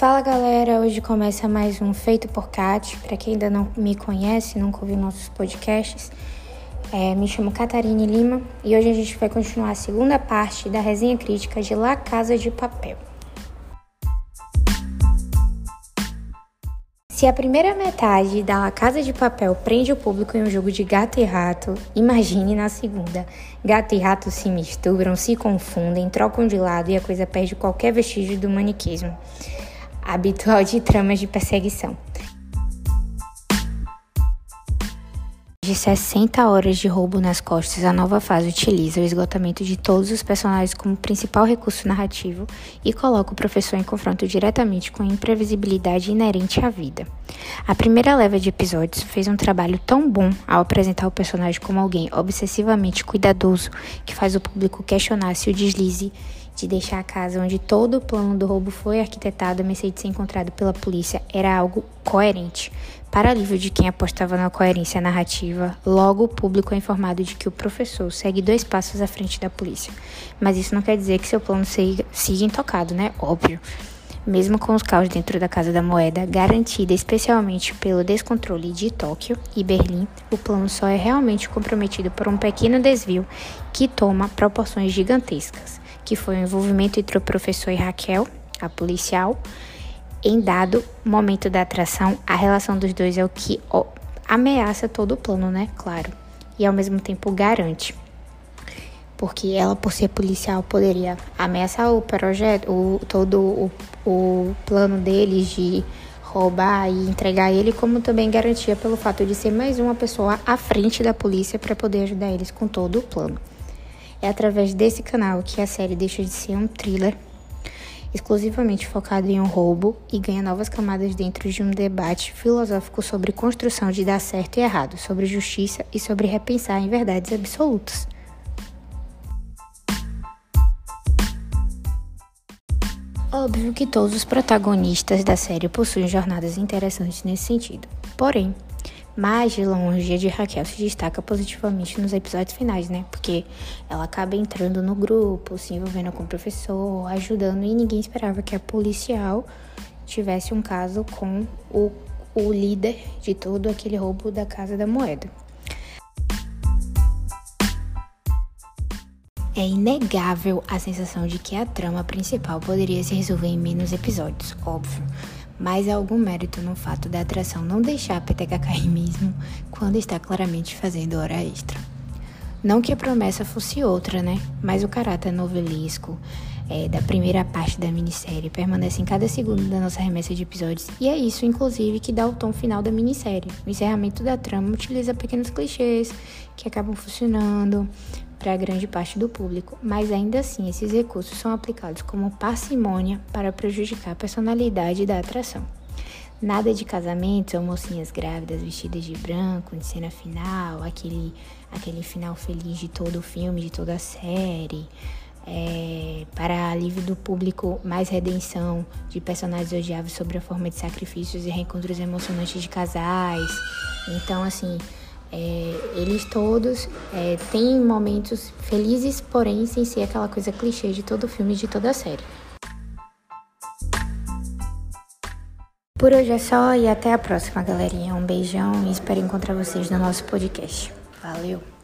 Fala galera, hoje começa mais um Feito por Cat. Para quem ainda não me conhece, nunca ouviu nossos podcasts, é, me chamo Catarine Lima e hoje a gente vai continuar a segunda parte da resenha crítica de La Casa de Papel. Se a primeira metade da La Casa de Papel prende o público em um jogo de gato e rato, imagine na segunda. Gato e rato se misturam, se confundem, trocam de lado e a coisa perde qualquer vestígio do maniquismo habitual de tramas de perseguição. de 60 horas de roubo nas costas, a nova fase utiliza o esgotamento de todos os personagens como principal recurso narrativo e coloca o professor em confronto diretamente com a imprevisibilidade inerente à vida. A primeira leva de episódios fez um trabalho tão bom ao apresentar o personagem como alguém obsessivamente cuidadoso que faz o público questionar se o deslize de deixar a casa onde todo o plano do roubo foi arquitetado a mercê de ser encontrado pela polícia era algo coerente. Para alívio de quem apostava na coerência narrativa, logo o público é informado de que o professor segue dois passos à frente da polícia. Mas isso não quer dizer que seu plano siga, siga intocado, né? Óbvio. Mesmo com os caos dentro da Casa da Moeda, garantida especialmente pelo descontrole de Tóquio e Berlim, o plano só é realmente comprometido por um pequeno desvio que toma proporções gigantescas que foi o envolvimento entre o professor e Raquel, a policial. Em dado momento da atração, a relação dos dois é o que ameaça todo o plano, né? Claro. E ao mesmo tempo garante. Porque ela, por ser policial, poderia ameaçar o projeto, o, todo o, o plano deles de roubar e entregar ele, como também garantia pelo fato de ser mais uma pessoa à frente da polícia para poder ajudar eles com todo o plano. É através desse canal que a série deixa de ser um thriller exclusivamente focado em um roubo e ganha novas camadas dentro de um debate filosófico sobre construção de dar certo e errado, sobre justiça e sobre repensar em verdades absolutas. Óbvio que todos os protagonistas da série possuem jornadas interessantes nesse sentido. Porém, mas de longe, a de Raquel se destaca positivamente nos episódios finais, né? Porque ela acaba entrando no grupo, se envolvendo com o professor, ajudando, e ninguém esperava que a policial tivesse um caso com o, o líder de todo aquele roubo da Casa da Moeda. É inegável a sensação de que a trama principal poderia se resolver em menos episódios, óbvio mas há algum mérito no fato da atração não deixar a peteca cair mesmo quando está claramente fazendo hora extra. Não que a promessa fosse outra, né? Mas o caráter novelesco é, da primeira parte da minissérie permanece em cada segundo da nossa remessa de episódios, e é isso, inclusive, que dá o tom final da minissérie. O encerramento da trama utiliza pequenos clichês que acabam funcionando, para grande parte do público, mas ainda assim esses recursos são aplicados como parcimônia para prejudicar a personalidade da atração. Nada de casamentos ou mocinhas grávidas vestidas de branco em cena final, aquele, aquele final feliz de todo o filme, de toda a série. É, para alívio do público, mais redenção de personagens odiáveis sobre a forma de sacrifícios e reencontros emocionantes de casais. Então, assim, é, eles todos é, têm momentos felizes, porém sem ser aquela coisa clichê de todo filme de toda série. Por hoje é só e até a próxima, galerinha. Um beijão e espero encontrar vocês no nosso podcast. Valeu!